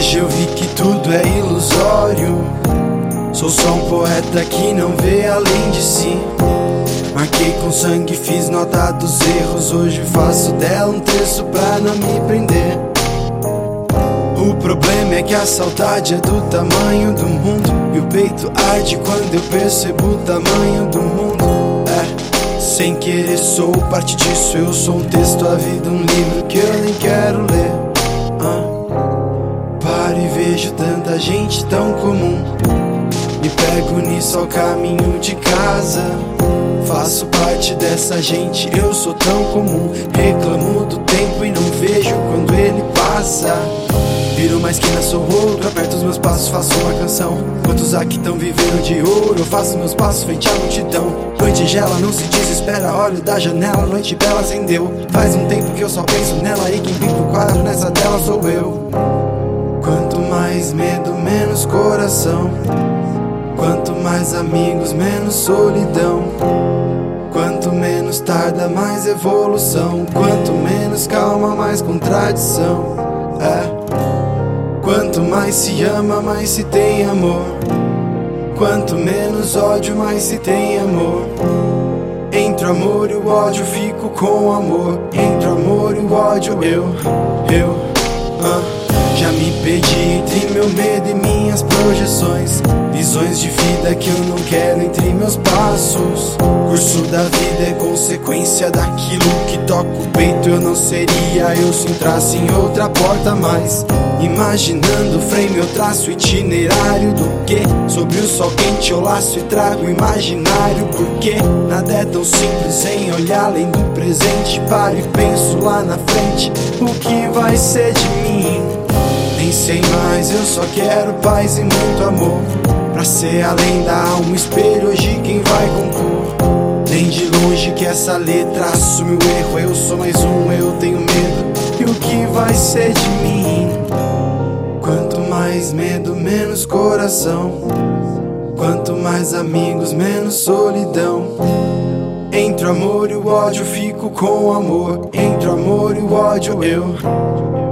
Hoje eu vi que tudo é ilusório. Sou só um poeta que não vê além de si. Marquei com sangue, fiz nota dos erros. Hoje faço dela um terço pra não me prender. O problema é que a saudade é do tamanho do mundo. E o peito arde quando eu percebo o tamanho do mundo. É, sem querer sou parte disso. Eu sou um texto, a vida, um livro que eu nem quero ler. Ah, vejo tanta gente tão comum. Me pego nisso ao caminho de casa. Faço parte dessa gente, eu sou tão comum. Reclamo do tempo e não vejo quando ele passa. Viro uma esquina, sou outro. Aperto os meus passos, faço uma canção. Quantos aqui estão vivendo de ouro? Eu faço meus passos frente à multidão. Noite gela, não se desespera. Olho da janela, noite bela acendeu. Faz um tempo que eu só penso nela. E quem pinta o quadro nessa tela sou eu. Mais medo, menos coração. Quanto mais amigos, menos solidão. Quanto menos tarda, mais evolução. Quanto menos calma, mais contradição. É. Quanto mais se ama, mais se tem amor. Quanto menos ódio, mais se tem amor. Entre o amor e o ódio, fico com o amor. Entre o amor e o ódio, eu, eu, ah. Já me perdi entre meu medo e minhas projeções. Visões de vida que eu não quero entre meus passos. Curso da vida é consequência daquilo que toca o peito. Eu não seria eu se entrasse em outra porta mais. Imaginando o frame, eu traço itinerário do que? Sobre o sol quente eu laço e trago imaginário. Porque nada é tão simples em olhar além do presente. Paro e penso lá na frente: o que vai ser de mim? Nem sei mais, eu só quero paz e muito amor. Pra ser além da alma, espelho hoje quem vai compor. Nem de longe que essa letra assume o erro. Eu sou mais um, eu tenho medo. E o que vai ser de mim? Quanto mais medo, menos coração. Quanto mais amigos, menos solidão. Entre o amor e o ódio, fico com o amor. Entre o amor e o ódio, eu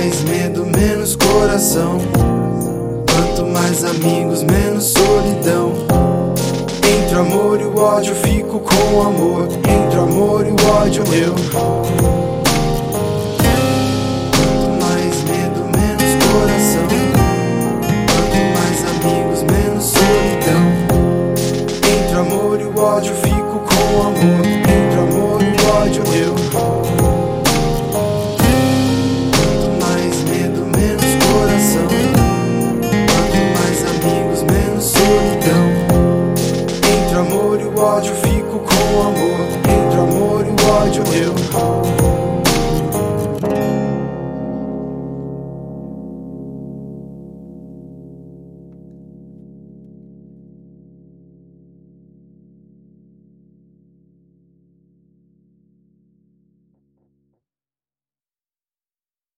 mais medo, menos coração. Quanto mais amigos, menos solidão. Entre o amor e o ódio, fico com o amor. Entre o amor e o ódio, eu. Quanto mais medo, menos coração. Quanto mais amigos, menos solidão. Entre o amor e o ódio, fico com o amor. ódio, fico com amor. Entre o amor e o ódio, eu.